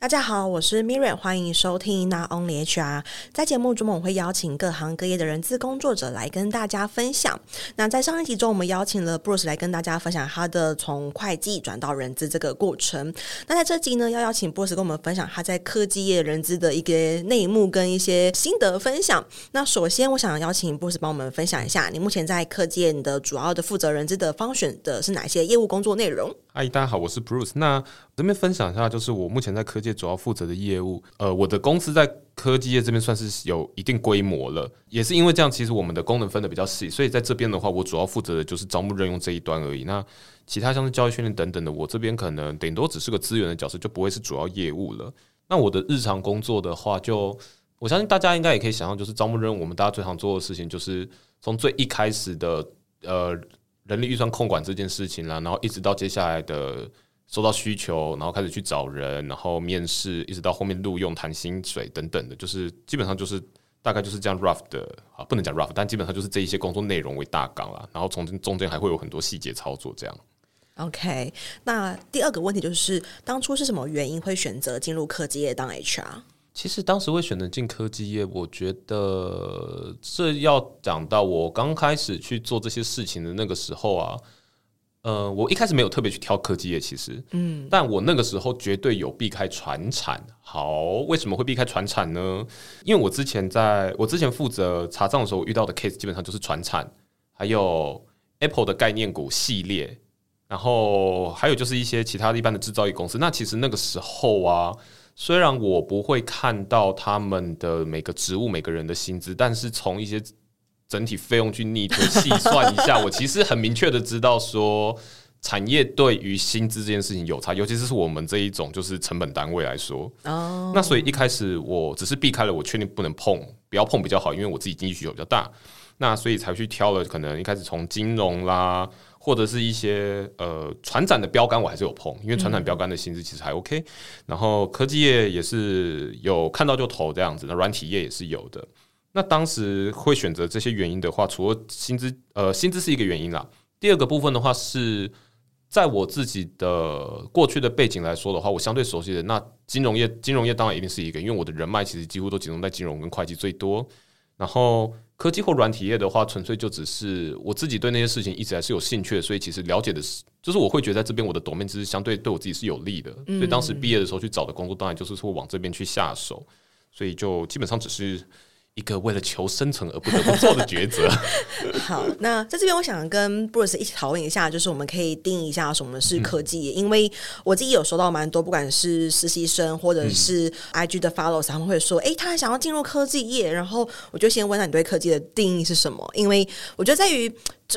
大家好，我是 Miriam，欢迎收听 Not Only HR。在节目中，我会邀请各行各业的人资工作者来跟大家分享。那在上一集中，我们邀请了 Bruce 来跟大家分享他的从会计转到人资这个过程。那在这集呢，要邀请 Bruce 跟我们分享他在科技业人资的一个内幕跟一些心得分享。那首先，我想邀请 Bruce 帮我们分享一下，你目前在科技业你的主要的负责人资的方选的是哪些业务工作内容？嗨，大家好，我是 Bruce。那这边分享一下，就是我目前在科技主要负责的业务。呃，我的公司在科技业这边算是有一定规模了，也是因为这样，其实我们的功能分得比较细，所以在这边的话，我主要负责的就是招募任用这一端而已。那其他像是教育训练等等的，我这边可能顶多只是个资源的角色，就不会是主要业务了。那我的日常工作的话就，就我相信大家应该也可以想象，就是招募任用，我们大家最常做的事情，就是从最一开始的呃。人力预算控管这件事情啦，然后一直到接下来的收到需求，然后开始去找人，然后面试，一直到后面录用、谈薪水等等的，就是基本上就是大概就是这样 rough 的啊，不能讲 rough，但基本上就是这一些工作内容为大纲啦，然后从中间还会有很多细节操作这样。OK，那第二个问题就是，当初是什么原因会选择进入科技业当 HR？其实当时会选择进科技业，我觉得这要讲到我刚开始去做这些事情的那个时候啊，呃，我一开始没有特别去挑科技业，其实，嗯，但我那个时候绝对有避开传产。好，为什么会避开传产呢？因为我之前在我之前负责查账的时候，我遇到的 case 基本上就是传产，还有 Apple 的概念股系列，然后还有就是一些其他的一般的制造业公司。那其实那个时候啊。虽然我不会看到他们的每个职务、每个人的薪资，但是从一些整体费用去逆推细算一下，我其实很明确的知道说，产业对于薪资这件事情有差，尤其是我们这一种就是成本单位来说。哦，那所以一开始我只是避开了，我确定不能碰，不要碰比较好，因为我自己经济需求比较大。那所以才去挑了，可能一开始从金融啦。或者是一些呃船展的标杆，我还是有碰，因为船展标杆的薪资其实还 OK。然后科技业也是有看到就投这样子，那软体业也是有的。那当时会选择这些原因的话，除了薪资，呃，薪资是一个原因啦。第二个部分的话是在我自己的过去的背景来说的话，我相对熟悉的那金融业，金融业当然一定是一个，因为我的人脉其实几乎都集中在金融跟会计最多。然后。科技或软体业的话，纯粹就只是我自己对那些事情一直还是有兴趣的，所以其实了解的是，就是我会觉得在这边我的 domain 知识相对对我自己是有利的，所以当时毕业的时候去找的工作，当然就是说往这边去下手，所以就基本上只是。一个为了求生存而不得不做的抉择。好，那在这边我想跟 Bruce 一起讨论一下，就是我们可以定义一下什么是科技业，嗯、因为我自己有收到蛮多，不管是实习生或者是 IG 的 follows，他们会说，哎、欸，他想要进入科技业，然后我就先问他你对科技的定义是什么？因为我觉得在于。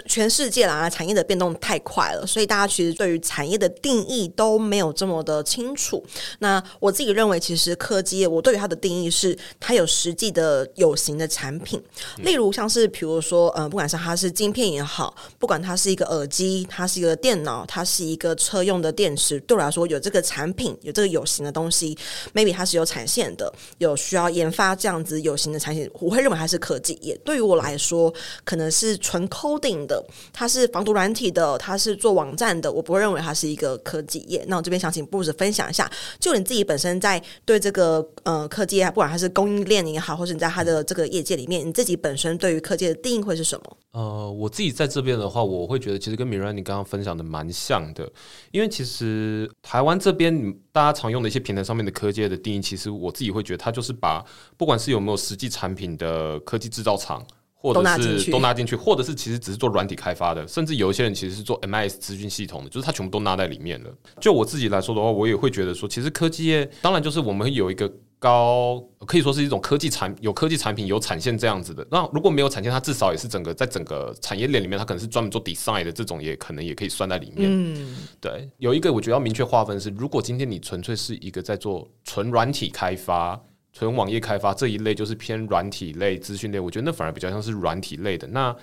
全世界啦，产业的变动太快了，所以大家其实对于产业的定义都没有这么的清楚。那我自己认为，其实科技业，我对于它的定义是，它有实际的有形的产品，例如像是比如说，嗯、呃，不管是它是晶片也好，不管它是一个耳机，它是一个电脑，它是一个车用的电池，对我来说，有这个产品，有这个有形的东西，maybe 它是有产线的，有需要研发这样子有形的产品，我会认为它是科技业。对于我来说，可能是纯 coding。的，它是防毒软体的，它是做网站的，我不会认为它是一个科技业。那我这边想请 Bruce 分享一下，就你自己本身在对这个呃科技业，不管它是供应链也好，或是你在它的这个业界里面，你自己本身对于科技的定义会是什么？呃，我自己在这边的话，我会觉得其实跟 Miranda 你刚刚分享的蛮像的，因为其实台湾这边大家常用的一些平台上面的科技的定义，其实我自己会觉得它就是把不管是有没有实际产品的科技制造厂。或者是都纳进去，或者是其实只是做软体开发的，甚至有一些人其实是做 MIS 资讯系统的，就是他全部都纳在里面了。就我自己来说的话，我也会觉得说，其实科技业当然就是我们有一个高，可以说是一种科技产有科技产品有产线这样子的。那如果没有产线，它至少也是整个在整个产业链里面，它可能是专门做 design 的这种，也可能也可以算在里面。嗯，对，有一个我觉得要明确划分是，如果今天你纯粹是一个在做纯软体开发。纯网页开发这一类就是偏软体类、资讯类，我觉得那反而比较像是软体类的。那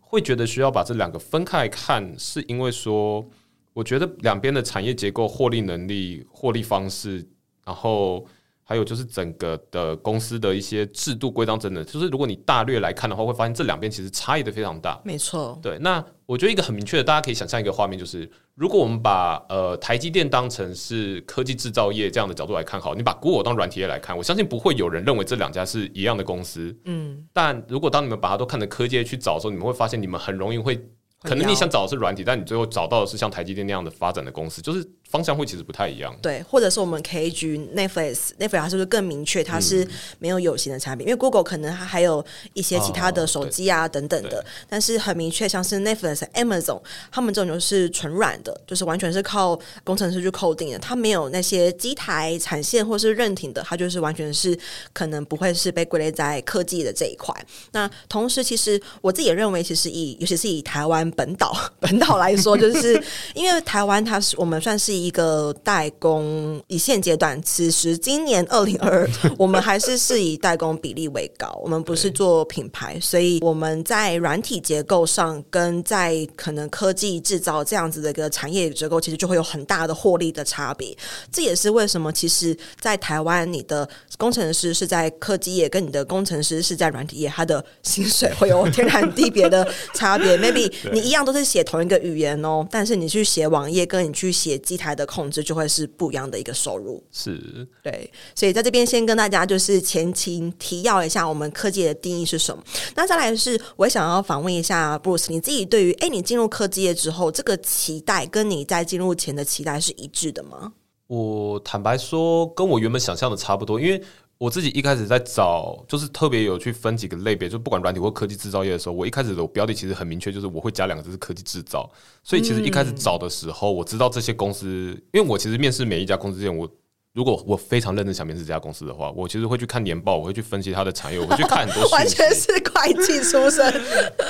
会觉得需要把这两个分开来看，是因为说，我觉得两边的产业结构、获利能力、获利方式，然后还有就是整个的公司的一些制度规章等等，就是如果你大略来看的话，会发现这两边其实差异的非常大。没错，对。那我觉得一个很明确的，大家可以想象一个画面，就是如果我们把呃台积电当成是科技制造业这样的角度来看，好，你把 Google 当软体业来看，我相信不会有人认为这两家是一样的公司。嗯。但如果当你们把它都看成科技业去找的时候，你们会发现你们很容易会，可能你想找的是软体，但你最后找到的是像台积电那样的发展的公司，就是。方向会其实不太一样，对，或者是我们可以举 Netflix，Netflix 它是不是更明确？它是没有有形的产品，嗯、因为 Google 可能它还有一些其他的手机啊、哦、等等的，但是很明确，像是 Netflix、Amazon，他们这种就是纯软的，就是完全是靠工程师去 coding 的，它没有那些机台产线或是认挺的，它就是完全是可能不会是被归类在科技的这一块。那同时，其实我自己也认为，其实以尤其是以台湾本岛 本岛来说，就是因为台湾它是我们算是以一个代工，以现阶段，此时今年二零二二，我们还是是以代工比例为高，我们不是做品牌，所以我们在软体结构上跟在可能科技制造这样子的一个产业结构，其实就会有很大的获利的差别。这也是为什么，其实，在台湾，你的工程师是在科技业，跟你的工程师是在软体业，他的薪水会有天壤地别的差别。Maybe 你一样都是写同一个语言哦，但是你去写网页，跟你去写机台的控制就会是不一样的一个收入，是对，所以在这边先跟大家就是前情提要一下，我们科技的定义是什么。那再来是，我想要访问一下 Bruce，你自己对于哎，你进入科技业之后，这个期待跟你在进入前的期待是一致的吗？我坦白说，跟我原本想象的差不多，因为。我自己一开始在找，就是特别有去分几个类别，就不管软体或科技制造业的时候，我一开始的标的其实很明确，就是我会加两个字是科技制造。所以其实一开始找的时候，我知道这些公司，因为我其实面试每一家公司之前，我如果我非常认真想面试这家公司的话，我其实会去看年报，我会去分析它的产业，我会去看 很多。完全是会计出身。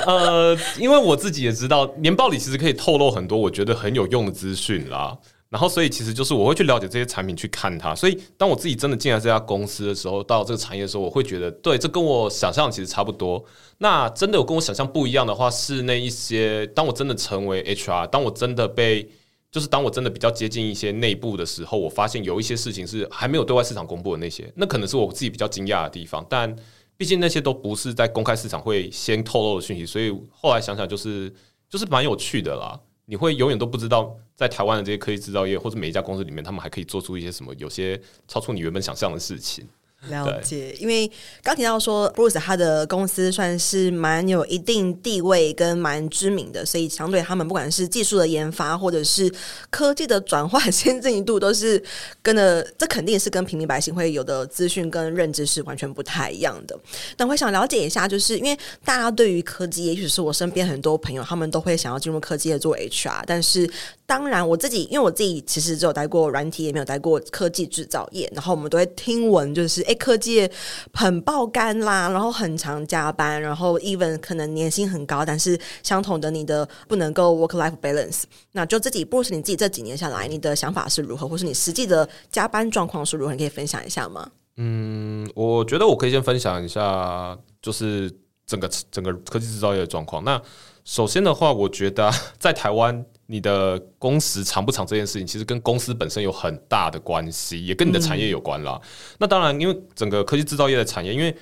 呃，因为我自己也知道，年报里其实可以透露很多我觉得很有用的资讯啦。然后，所以其实就是我会去了解这些产品，去看它。所以，当我自己真的进来这家公司的时候，到这个产业的时候，我会觉得，对，这跟我想象其实差不多。那真的有跟我想象不一样的话，是那一些，当我真的成为 HR，当我真的被，就是当我真的比较接近一些内部的时候，我发现有一些事情是还没有对外市场公布的那些，那可能是我自己比较惊讶的地方。但毕竟那些都不是在公开市场会先透露的讯息，所以后来想想，就是就是蛮有趣的啦。你会永远都不知道，在台湾的这些科技制造业或者每一家公司里面，他们还可以做出一些什么，有些超出你原本想象的事情。了解，因为刚提到说，Bruce 他的公司算是蛮有一定地位跟蛮知名的，所以相对他们不管是技术的研发或者是科技的转换 先进度，都是跟的，这肯定是跟平民百姓会有的资讯跟认知是完全不太一样的。那我想了解一下，就是因为大家对于科技，也许是我身边很多朋友，他们都会想要进入科技业做 HR，但是当然我自己，因为我自己其实只有待过软体，也没有待过科技制造业，然后我们都会听闻，就是诶。科技很爆肝啦，然后很常加班，然后 even 可能年薪很高，但是相同的你的不能够 work life balance。那就自己，Bruce 你自己这几年下来，你的想法是如何，或是你实际的加班状况是如何？你可以分享一下吗？嗯，我觉得我可以先分享一下，就是整个整个科技制造业的状况。那首先的话，我觉得在台湾。你的工时长不长这件事情，其实跟公司本身有很大的关系，也跟你的产业有关啦。嗯、那当然，因为整个科技制造业的产业，因为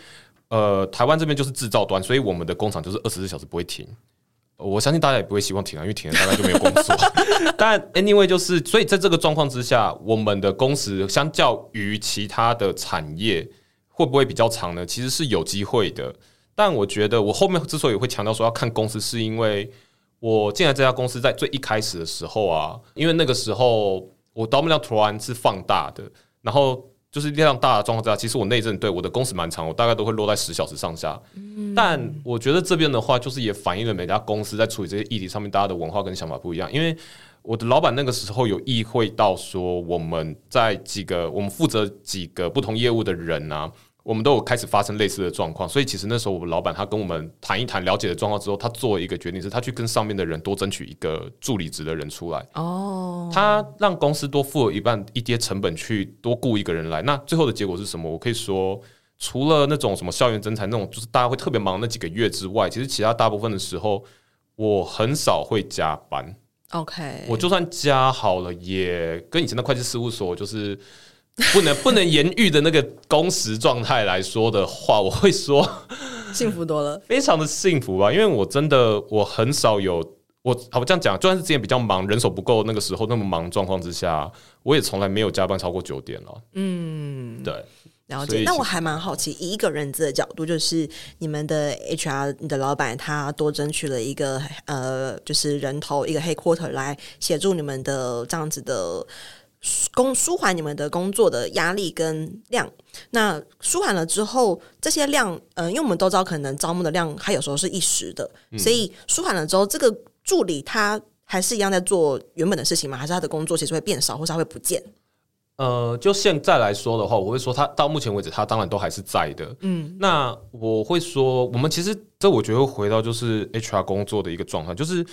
呃，台湾这边就是制造端，所以我们的工厂就是二十四小时不会停。我相信大家也不会希望停啊，因为停了大概就没有工作。但 anyway，就是所以在这个状况之下，我们的工时相较于其他的产业会不会比较长呢？其实是有机会的。但我觉得我后面之所以会强调说要看公司，是因为。我进来这家公司在最一开始的时候啊，因为那个时候我刀木量突然是放大的，然后就是量大的状况之下，其实我内阵对我的工时蛮长，我大概都会落在十小时上下。但我觉得这边的话，就是也反映了每家公司在处理这些议题上面，大家的文化跟想法不一样。因为我的老板那个时候有意会到说，我们在几个我们负责几个不同业务的人啊。我们都有开始发生类似的状况，所以其实那时候我们老板他跟我们谈一谈，了解的状况之后，他做一个决定，是他去跟上面的人多争取一个助理职的人出来。哦，他让公司多付了一半一些成本去多雇一个人来。那最后的结果是什么？我可以说，除了那种什么校园征才那种，就是大家会特别忙那几个月之外，其实其他大部分的时候，我很少会加班。OK，我就算加好了，也跟以前的会计事务所就是。不能不能言喻的那个工时状态来说的话，我会说 幸福多了，非常的幸福吧。因为我真的我很少有我好我这样讲，就算是之前比较忙，人手不够那个时候那么忙状况之下，我也从来没有加班超过九点了。嗯，对，了解。那我还蛮好奇，以一个人资的角度，就是你们的 HR，你的老板他多争取了一个呃，就是人头一个 headquarter 来协助你们的这样子的。工舒缓你们的工作的压力跟量，那舒缓了之后，这些量，嗯、呃，因为我们都知道，可能招募的量，它有时候是一时的，嗯、所以舒缓了之后，这个助理他还是一样在做原本的事情吗？还是他的工作其实会变少，或是他会不见？呃，就现在来说的话，我会说他到目前为止，他当然都还是在的。嗯，那我会说，我们其实这我觉得会回到就是 HR 工作的一个状态，就是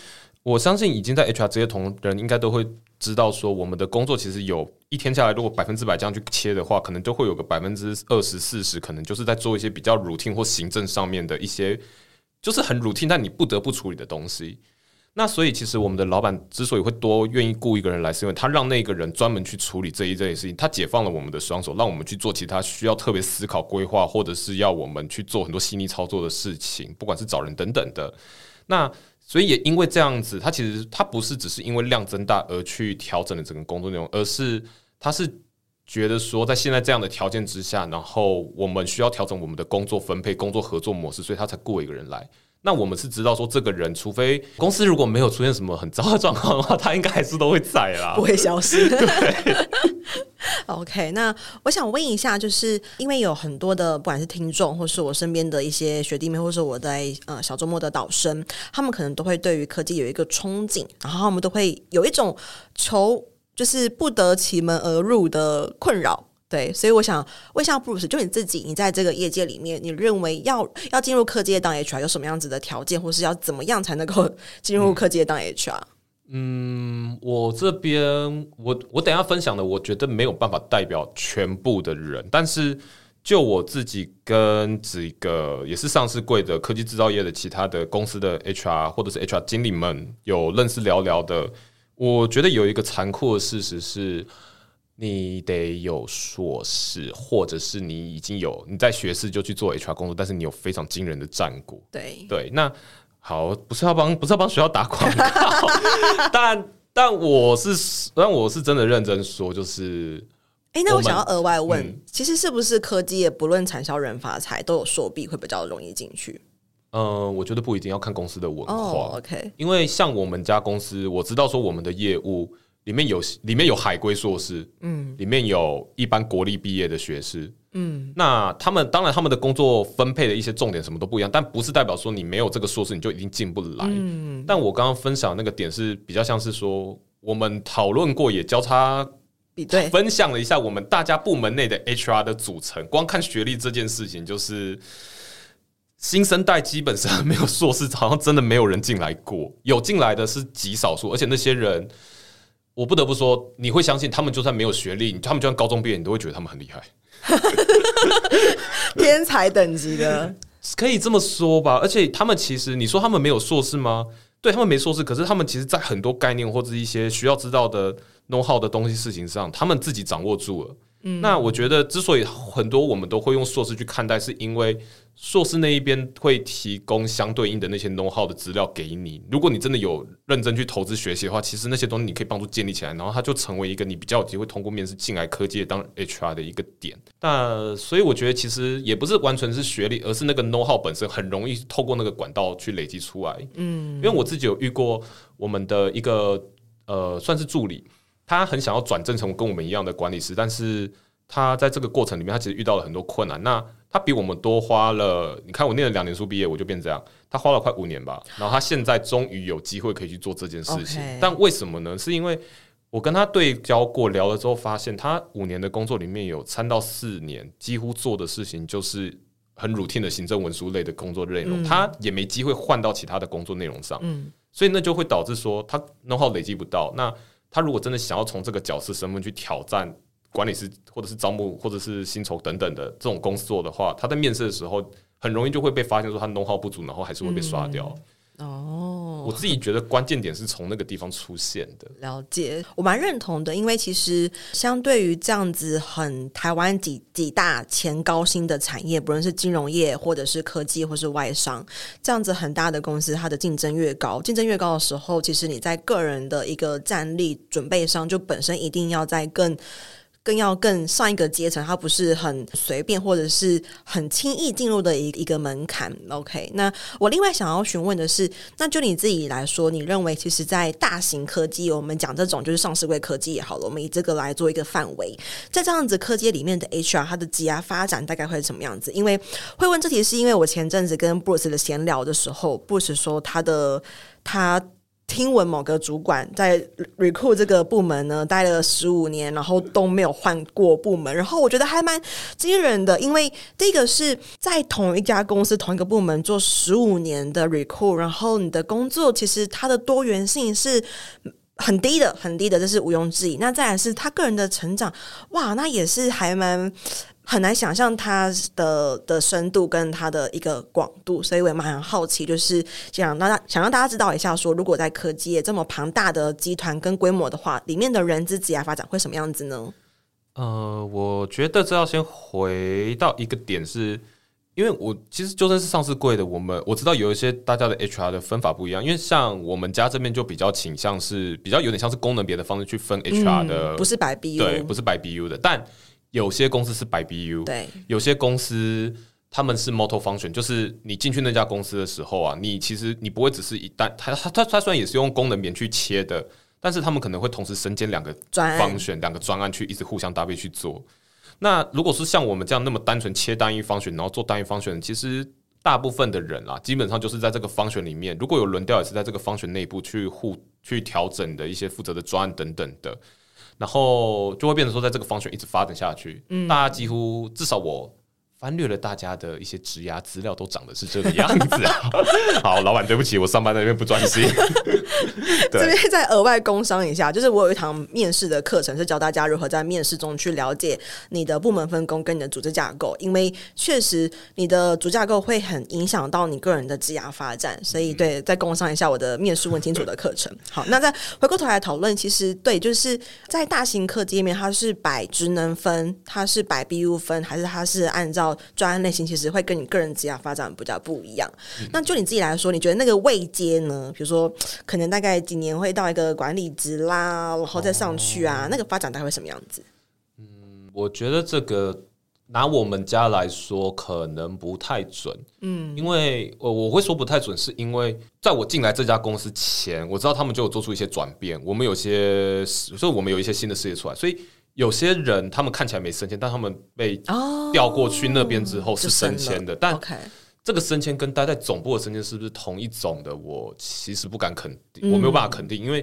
我相信已经在 HR 这些同仁应该都会。知道说我们的工作其实有一天下来，如果百分之百这样去切的话，可能就会有个百分之二十四十，可能就是在做一些比较 routine 或行政上面的一些，就是很 routine，但你不得不处理的东西。那所以其实我们的老板之所以会多愿意雇一个人来，是因为他让那个人专门去处理这一类事情，他解放了我们的双手，让我们去做其他需要特别思考规划，或者是要我们去做很多细腻操作的事情，不管是找人等等的。那所以也因为这样子，他其实他不是只是因为量增大而去调整了整个工作内容，而是他是觉得说，在现在这样的条件之下，然后我们需要调整我们的工作分配、工作合作模式，所以他才雇一个人来。那我们是知道说，这个人除非公司如果没有出现什么很糟的状况的话，他应该还是都会在啦，不会消失。对。OK，那我想问一下，就是因为有很多的不管是听众，或是我身边的一些学弟妹，或是我在呃小周末的导生，他们可能都会对于科技有一个憧憬，然后他们都会有一种求就是不得其门而入的困扰。对，所以我想问一下布鲁斯就你自己，你在这个业界里面，你认为要要进入科技业当 HR 有什么样子的条件，或是要怎么样才能够 进入科技业当 HR？嗯嗯，我这边我我等一下分享的，我觉得没有办法代表全部的人，但是就我自己跟几个也是上市柜的科技制造业的其他的公司的 HR 或者是 HR 经理们有认识聊聊的，我觉得有一个残酷的事实是，你得有硕士，或者是你已经有你在学士就去做 HR 工作，但是你有非常惊人的战果。对对，那。好，不是要帮，不是要帮学校打广告，但但我是，但我是真的认真说，就是，哎、欸，那我想要额外问，嗯、其实是不是科技也不论产销人发财都有硕币会比较容易进去？嗯、呃，我觉得不一定要看公司的文化、oh,，OK，因为像我们家公司，我知道说我们的业务里面有里面有海归硕士，嗯，里面有一般国立毕业的学士。嗯，那他们当然他们的工作分配的一些重点什么都不一样，但不是代表说你没有这个硕士你就一定进不来。嗯，但我刚刚分享那个点是比较像是说，我们讨论过也交叉比对分享了一下我们大家部门内的 HR 的组成。光看学历这件事情，就是新生代基本上没有硕士，好像真的没有人进来过，有进来的是极少数，而且那些人，我不得不说，你会相信他们就算没有学历，他们就算高中毕业，你都会觉得他们很厉害。天才等级的，可以这么说吧。而且他们其实，你说他们没有硕士吗？对，他们没硕士，可是他们其实，在很多概念或者一些需要知道的 know how 的东西事情上，他们自己掌握住了。嗯，那我觉得，之所以很多我们都会用硕士去看待，是因为。硕士那一边会提供相对应的那些 know how 的资料给你。如果你真的有认真去投资学习的话，其实那些东西你可以帮助建立起来，然后它就成为一个你比较有机会通过面试进来科技当 HR 的一个点。那所以我觉得其实也不是完全是学历，而是那个 know how 本身很容易透过那个管道去累积出来。嗯，因为我自己有遇过我们的一个呃算是助理，他很想要转正成跟我们一样的管理师，但是他在这个过程里面，他其实遇到了很多困难。那他比我们多花了，你看我念了两年书毕业，我就变这样。他花了快五年吧，然后他现在终于有机会可以去做这件事情。但为什么呢？是因为我跟他对焦过聊了之后，发现他五年的工作里面有三到四年，几乎做的事情就是很 routine 的行政文书类的工作内容，嗯、他也没机会换到其他的工作内容上。嗯，所以那就会导致说他 know-how 累积不到。那他如果真的想要从这个角色身份去挑战。管理师或者是招募或者是薪酬等等的这种工作的话，他在面试的时候很容易就会被发现说他 know-how 不足，然后还是会被刷掉。哦，我自己觉得关键点是从那个地方出现的。了解，我蛮认同的，因为其实相对于这样子很台湾几几大前高薪的产业，不论是金融业或者是科技或是外商，这样子很大的公司，它的竞争越高，竞争越高的时候，其实你在个人的一个战力准备上，就本身一定要在更。更要更上一个阶层，它不是很随便或者是很轻易进入的一一个门槛。OK，那我另外想要询问的是，那就你自己来说，你认为其实，在大型科技，我们讲这种就是上市柜科技也好了，我们以这个来做一个范围，在这样子科技里面的 HR，它的职涯发展大概会是什么样子？因为会问这题，是因为我前阵子跟 Bruce 的闲聊的时候，Bruce 说他的他。听闻某个主管在 recruit 这个部门呢，待了十五年，然后都没有换过部门，然后我觉得还蛮惊人的，因为这个是在同一家公司同一个部门做十五年的 recruit，然后你的工作其实它的多元性是很低的，很低的，这是毋庸置疑。那再来是他个人的成长，哇，那也是还蛮。很难想象它的的深度跟它的一个广度，所以我也蛮好奇，就是想让大家想让大家知道一下说，如果在科技业这么庞大的集团跟规模的话，里面的人资职涯发展会什么样子呢？呃，我觉得这要先回到一个点，是因为我其实就算是上市贵的，我们我知道有一些大家的 HR 的分法不一样，因为像我们家这边就比较倾向是比较有点像是功能别的方式去分 HR 的，嗯、不是白 BU，对，不是白 BU 的，但。有些公司是白 BU，对，有些公司他们是 multi function，就是你进去那家公司的时候啊，你其实你不会只是一单，它它它它虽然也是用功能棉去切的，但是他们可能会同时身兼两个 function，两个专案去一直互相搭配去做。那如果是像我们这样那么单纯切单一 function，然后做单一 function，其实大部分的人啊，基本上就是在这个 function 里面，如果有轮调也是在这个 function 内部去互去调整的一些负责的专案等等的。然后就会变成说，在这个方选一直发展下去，嗯，大家几乎至少我。翻阅了大家的一些职涯资料，都长得是这个样子啊。好，老板，对不起，我上班在那边不专心。这边再额外工商一下，就是我有一堂面试的课程，是教大家如何在面试中去了解你的部门分工跟你的组织架构，因为确实你的组织架构会很影响到你个人的职涯发展。所以，对，再工商一下我的面试问清楚的课程。好，那再回过头来讨论，其实对，就是在大型课界面，它是摆职能分，它是摆 BU 分，还是它是按照专案类型其实会跟你个人职业发展比较不一样。嗯。那就你自己来说，你觉得那个位阶呢？比如说，可能大概几年会到一个管理职啦，然后再上去啊，哦，那个发展大概会什么样子？嗯，我觉得这个拿我们家来说，可能不太准。嗯，因为我我会说不太准，是因为在我进来这家公司前，我知道他们就有做出一些转变。我们有些，所以我们有一些新的事业出来，所以。有些人他们看起来没升迁，但他们被调过去那边之后是升迁的。但这个升迁跟待在总部的升迁是不是同一种的？我其实不敢肯定，我没有办法肯定，因为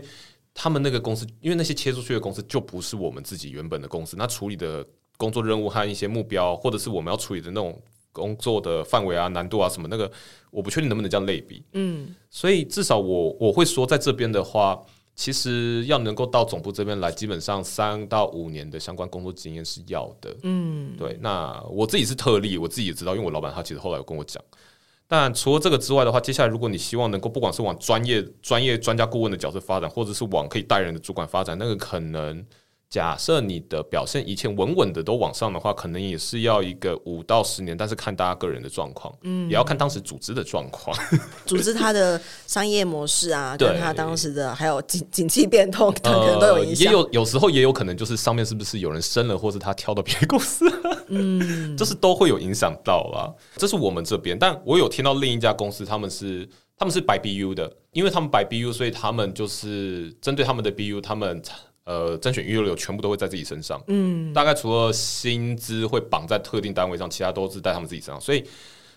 他们那个公司，因为那些切出去的公司就不是我们自己原本的公司，那处理的工作任务和一些目标，或者是我们要处理的那种工作的范围啊、难度啊什么，那个我不确定能不能这样类比。嗯，所以至少我我会说，在这边的话。其实要能够到总部这边来，基本上三到五年的相关工作经验是要的。嗯，对。那我自己是特例，我自己也知道，因为我老板他其实后来有跟我讲。但除了这个之外的话，接下来如果你希望能够不管是往专业、专业专家顾问的角色发展，或者是往可以带人的主管发展，那个可能。假设你的表现以前稳稳的都往上的话，可能也是要一个五到十年，但是看大家个人的状况，嗯，也要看当时组织的状况，组织 它的商业模式啊，跟它当时的还有景景气变动，它可能都有影响。也有有时候也有可能就是上面是不是有人升了，或是他跳到别的公司，嗯，这是都会有影响到啊。这是我们这边，但我有听到另一家公司，他们是他们是白 BU 的，因为他们白 BU，所以他们就是针对他们的 BU，他们。呃，甄选一六六全部都会在自己身上，嗯，大概除了薪资会绑在特定单位上，其他都是在他们自己身上，所以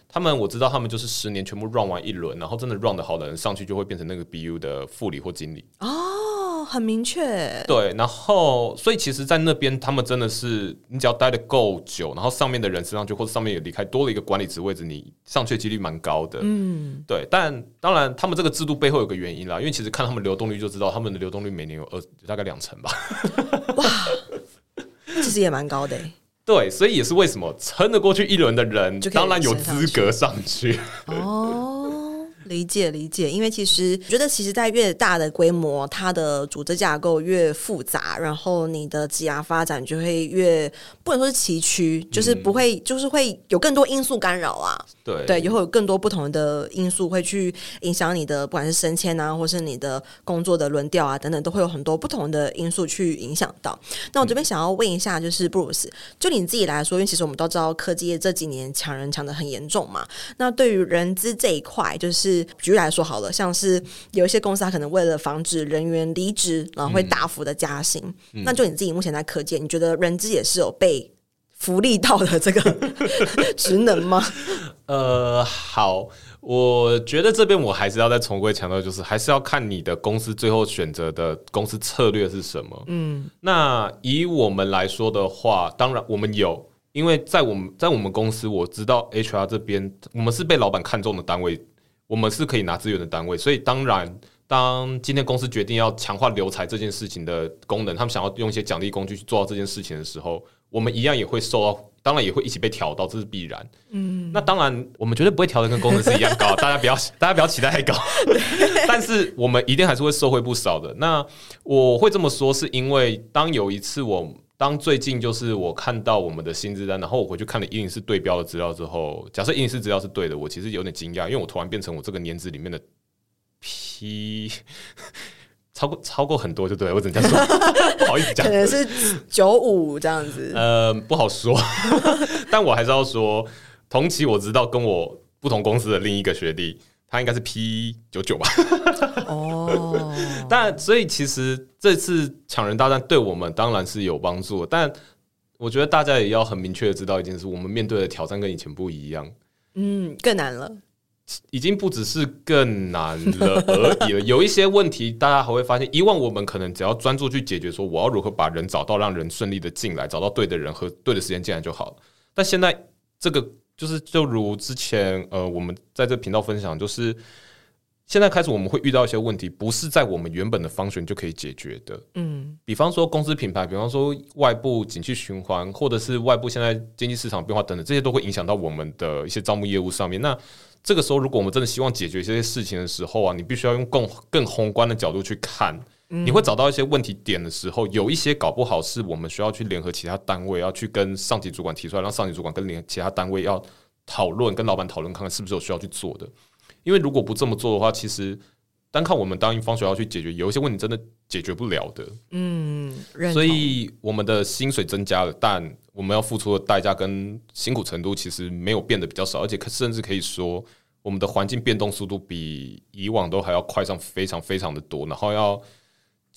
他们我知道他们就是十年全部 run 完一轮，然后真的 run 的好的人上去就会变成那个 BU 的副理或经理。哦。很明确，对，然后所以其实，在那边他们真的是，你只要待的够久，然后上面的人升上去，或者上面也离开，多了一个管理职位置，你上去的几率蛮高的。嗯，对。但当然，他们这个制度背后有个原因啦，因为其实看他们流动率就知道，他们的流动率每年有二大概两成吧。哇，其实也蛮高的。对，所以也是为什么撑得过去一轮的人，当然有资格上去。哦。理解理解，因为其实我觉得，其实，在越大的规模，它的组织架构越复杂，然后你的职涯发展就会越不能说是崎岖，就是不会，嗯、就是会有更多因素干扰啊。对对，也会有更多不同的因素会去影响你的，不管是升迁啊，或是你的工作的轮调啊等等，都会有很多不同的因素去影响到。那我这边想要问一下，就是布鲁斯，就你自己来说，因为其实我们都知道科技业这几年抢人抢的很严重嘛。那对于人资这一块，就是举例来说好了，像是有一些公司，它可能为了防止人员离职，然后会大幅的加薪。嗯、那就你自己目前在科技，你觉得人资也是有被福利到的这个 职能吗？呃，好，我觉得这边我还是要再重归强调，就是还是要看你的公司最后选择的公司策略是什么。嗯，那以我们来说的话，当然我们有。因为在我们在我们公司，我知道 HR 这边，我们是被老板看中的单位，我们是可以拿资源的单位，所以当然，当今天公司决定要强化留才这件事情的功能，他们想要用一些奖励工具去做到这件事情的时候，我们一样也会受到，当然也会一起被调到，这是必然。嗯，那当然，我们绝对不会调的跟工程师一样高，大家不要大家不要期待太高，但是我们一定还是会收回不少的。那我会这么说，是因为当有一次我。当最近就是我看到我们的薪资单，然后我回去看了104对标的资料之后，假设104资料是对的，我其实有点惊讶，因为我突然变成我这个年资里面的 P 超过超过很多，就对，我只能这样说，不好意思讲，可能是九五这样子，呃，不好说，但我还是要说，同期我知道跟我不同公司的另一个学弟。他应该是 P 九九吧？哦，但所以其实这次抢人大战对我们当然是有帮助，但我觉得大家也要很明确的知道一件事：我们面对的挑战跟以前不一样。嗯，更难了，已经不只是更难了而已了。有一些问题，大家还会发现，以往我们可能只要专注去解决，说我要如何把人找到，让人顺利的进来，找到对的人和对的时间进来就好了。但现在这个。就是就如之前呃，我们在这频道分享，就是现在开始我们会遇到一些问题，不是在我们原本的 function 就可以解决的。嗯，比方说公司品牌，比方说外部景气循环，或者是外部现在经济市场变化等等，这些都会影响到我们的一些招募业务上面。那这个时候，如果我们真的希望解决这些事情的时候啊，你必须要用更更宏观的角度去看。你会找到一些问题点的时候，有一些搞不好是我们需要去联合其他单位，要去跟上级主管提出来，让上级主管跟联其他单位要讨论，跟老板讨论，看看是不是有需要去做的。因为如果不这么做的话，其实单靠我们当一方学校去解决，有一些问题真的解决不了的。嗯，所以我们的薪水增加了，但我们要付出的代价跟辛苦程度其实没有变得比较少，而且甚至可以说，我们的环境变动速度比以往都还要快上非常非常的多，然后要。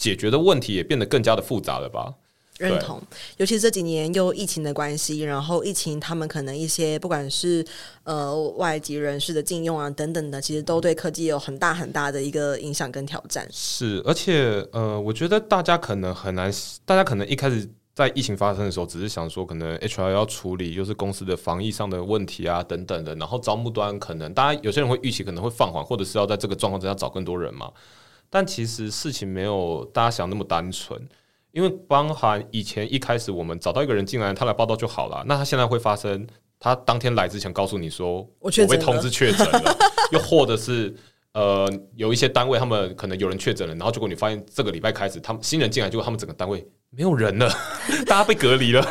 解决的问题也变得更加的复杂了吧？认同，尤其这几年又疫情的关系，然后疫情他们可能一些不管是呃外籍人士的禁用啊等等的，其实都对科技有很大很大的一个影响跟挑战。是，而且呃，我觉得大家可能很难，大家可能一开始在疫情发生的时候，只是想说可能 HR 要处理就是公司的防疫上的问题啊等等的，然后招募端可能大家有些人会预期可能会放缓，或者是要在这个状况之下找更多人嘛。但其实事情没有大家想那么单纯，因为包含以前一开始我们找到一个人进来，他来报到就好了。那他现在会发生，他当天来之前告诉你说我被通知确诊了，又或者是呃有一些单位他们可能有人确诊了，然后结果你发现这个礼拜开始他们新人进来，结果他们整个单位没有人了，大家被隔离了，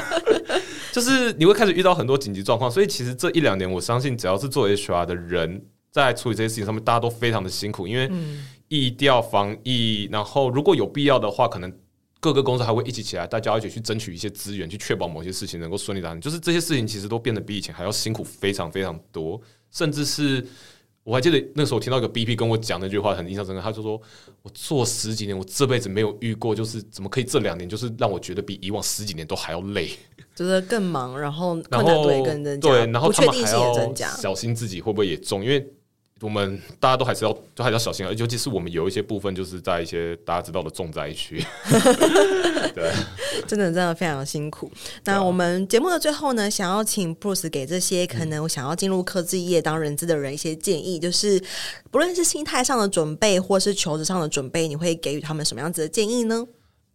就是你会开始遇到很多紧急状况。所以其实这一两年，我相信只要是做 HR 的人在处理这些事情上面，大家都非常的辛苦，因为。疫调防疫，然后如果有必要的话，可能各个公司还会一起起来，大家一起去争取一些资源，去确保某些事情能够顺利达成。就是这些事情其实都变得比以前还要辛苦，非常非常多。甚至是我还记得那时候听到一个 BP 跟我讲那句话很印象深刻，他就说：“我做十几年，我这辈子没有遇过，就是怎么可以这两年就是让我觉得比以往十几年都还要累，就是更忙，然后困难度也更增加，对，然后他们还要小心自己会不会也中，因为。”我们大家都还是要，都还是要小心，啊尤其是我们有一些部分，就是在一些大家知道的重灾区。对，真的真的非常辛苦。那我们节目的最后呢，想要请 Bruce 给这些可能想要进入科技业当人资的人一些建议，就是不论是心态上的准备，或是求职上的准备，你会给予他们什么样子的建议呢？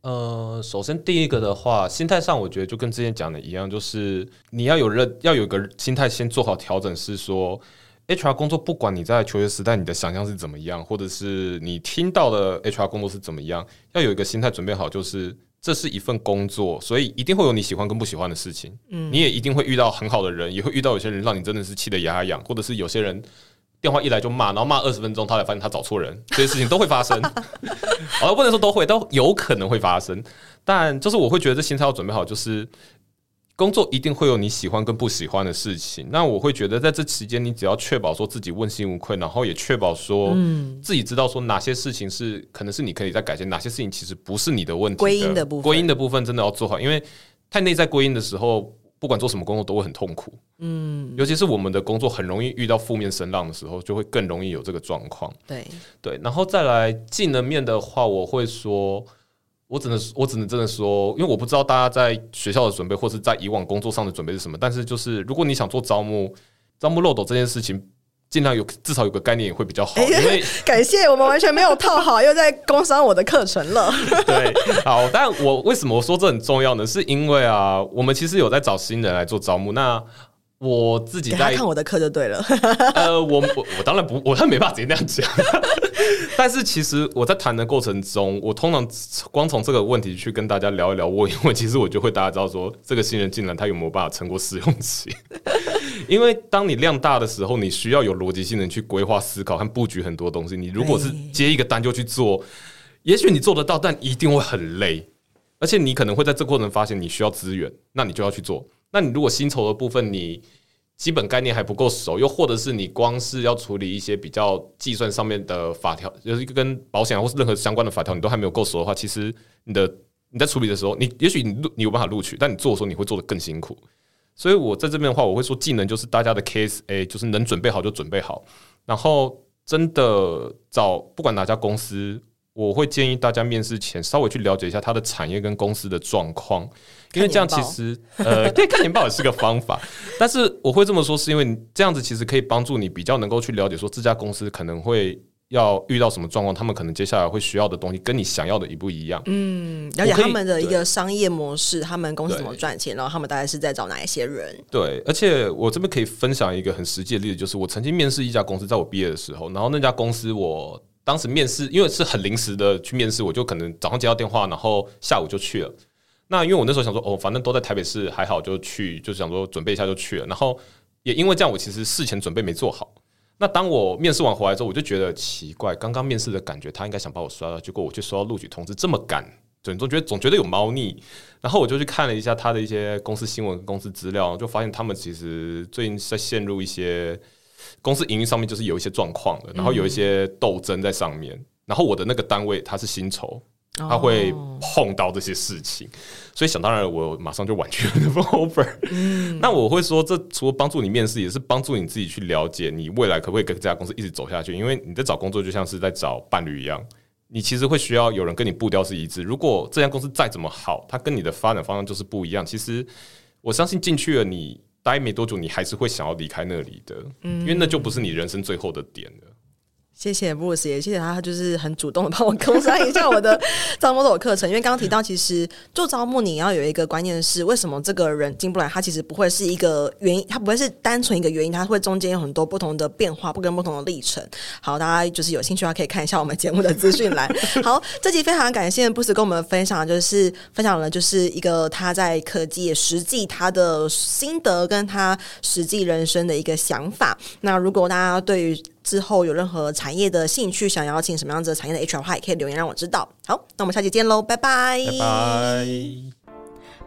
呃，首先第一个的话，心态上我觉得就跟之前讲的一样，就是你要有认，要有个心态，先做好调整，是说。HR 工作，不管你在求学时代你的想象是怎么样，或者是你听到的 HR 工作是怎么样，要有一个心态准备好，就是这是一份工作，所以一定会有你喜欢跟不喜欢的事情。嗯，你也一定会遇到很好的人，也会遇到有些人让你真的是气得牙痒，或者是有些人电话一来就骂，然后骂二十分钟，他才发现他找错人，这些事情都会发生。而，不能说都会，都有可能会发生，但就是我会觉得这心态要准备好，就是。工作一定会有你喜欢跟不喜欢的事情，那我会觉得在这期间，你只要确保说自己问心无愧，然后也确保说自己知道说哪些事情是可能是你可以再改进，哪些事情其实不是你的问题的。归因的部分，归因的部分真的要做好，因为太内在归因的时候，不管做什么工作都会很痛苦。嗯，尤其是我们的工作很容易遇到负面声浪的时候，就会更容易有这个状况。对对，然后再来技能面的话，我会说。我只能，我只能真的说，因为我不知道大家在学校的准备，或是在以往工作上的准备是什么。但是，就是如果你想做招募，招募漏斗这件事情，尽量有至少有个概念也会比较好。因为 感谢我们完全没有套好，又在工商我的课程了。对，好，但我为什么我说这很重要呢？是因为啊，我们其实有在找新人来做招募。那我自己在看我的课就对了。呃，我我我当然不，我当然没办法直接那样讲。但是其实我在谈的过程中，我通常光从这个问题去跟大家聊一聊，我因为其实我就会大家知道说，这个新人进来他有没有办法撑过试用期？因为当你量大的时候，你需要有逻辑性的去规划、思考和布局很多东西。你如果是接一个单就去做，也许你做得到，但一定会很累，而且你可能会在这过程发现你需要资源，那你就要去做。那你如果薪酬的部分你基本概念还不够熟，又或者是你光是要处理一些比较计算上面的法条，就是一个跟保险或是任何相关的法条，你都还没有够熟的话，其实你的你在处理的时候，你也许你你有办法录取，但你做的时候你会做得更辛苦。所以我在这边的话，我会说技能就是大家的 case A，就是能准备好就准备好，然后真的找不管哪家公司。我会建议大家面试前稍微去了解一下它的产业跟公司的状况，因为这样其实呃，对，看年报也是个方法。但是我会这么说，是因为这样子其实可以帮助你比较能够去了解说这家公司可能会要遇到什么状况，他们可能接下来会需要的东西跟你想要的一不一样。嗯，了解他们的一个商业模式，他们公司怎么赚钱，然后他们大概是在找哪一些人。对，而且我这边可以分享一个很实际的例子，就是我曾经面试一家公司，在我毕业的时候，然后那家公司我。当时面试，因为是很临时的去面试，我就可能早上接到电话，然后下午就去了。那因为我那时候想说，哦，反正都在台北市，还好就去，就想说准备一下就去了。然后也因为这样，我其实事前准备没做好。那当我面试完回来之后，我就觉得奇怪，刚刚面试的感觉，他应该想把我刷了，结果我去收到录取通知这么赶，总总觉得总觉得有猫腻。然后我就去看了一下他的一些公司新闻、公司资料，就发现他们其实最近在陷入一些。公司营运上面就是有一些状况的，然后有一些斗争在上面，然后我的那个单位它是薪酬，他会碰到这些事情，所以想当然我马上就婉拒了那份 offer。那我会说，这除了帮助你面试，也是帮助你自己去了解你未来可不可以跟这家公司一直走下去。因为你在找工作就像是在找伴侣一样，你其实会需要有人跟你步调是一致。如果这家公司再怎么好，它跟你的发展方向就是不一样，其实我相信进去了你。待没多久，你还是会想要离开那里的，嗯，因为那就不是你人生最后的点了。谢谢布鲁斯，也谢谢他，他就是很主动的帮我工商一下我的 招募的课程。因为刚刚提到，其实做招募你要有一个观念是，为什么这个人进不来？他其实不会是一个原因，他不会是单纯一个原因，他会中间有很多不同的变化，不跟不同的历程。好，大家就是有兴趣的话，可以看一下我们节目的资讯栏。好，这集非常感谢布鲁斯跟我们分享，就是分享了就是一个他在科技实际他的心得，跟他实际人生的一个想法。那如果大家对于之后有任何产业的兴趣，想邀请什么样子的产业的 HR 的话，也可以留言让我知道。好，那我们下期见喽，拜拜。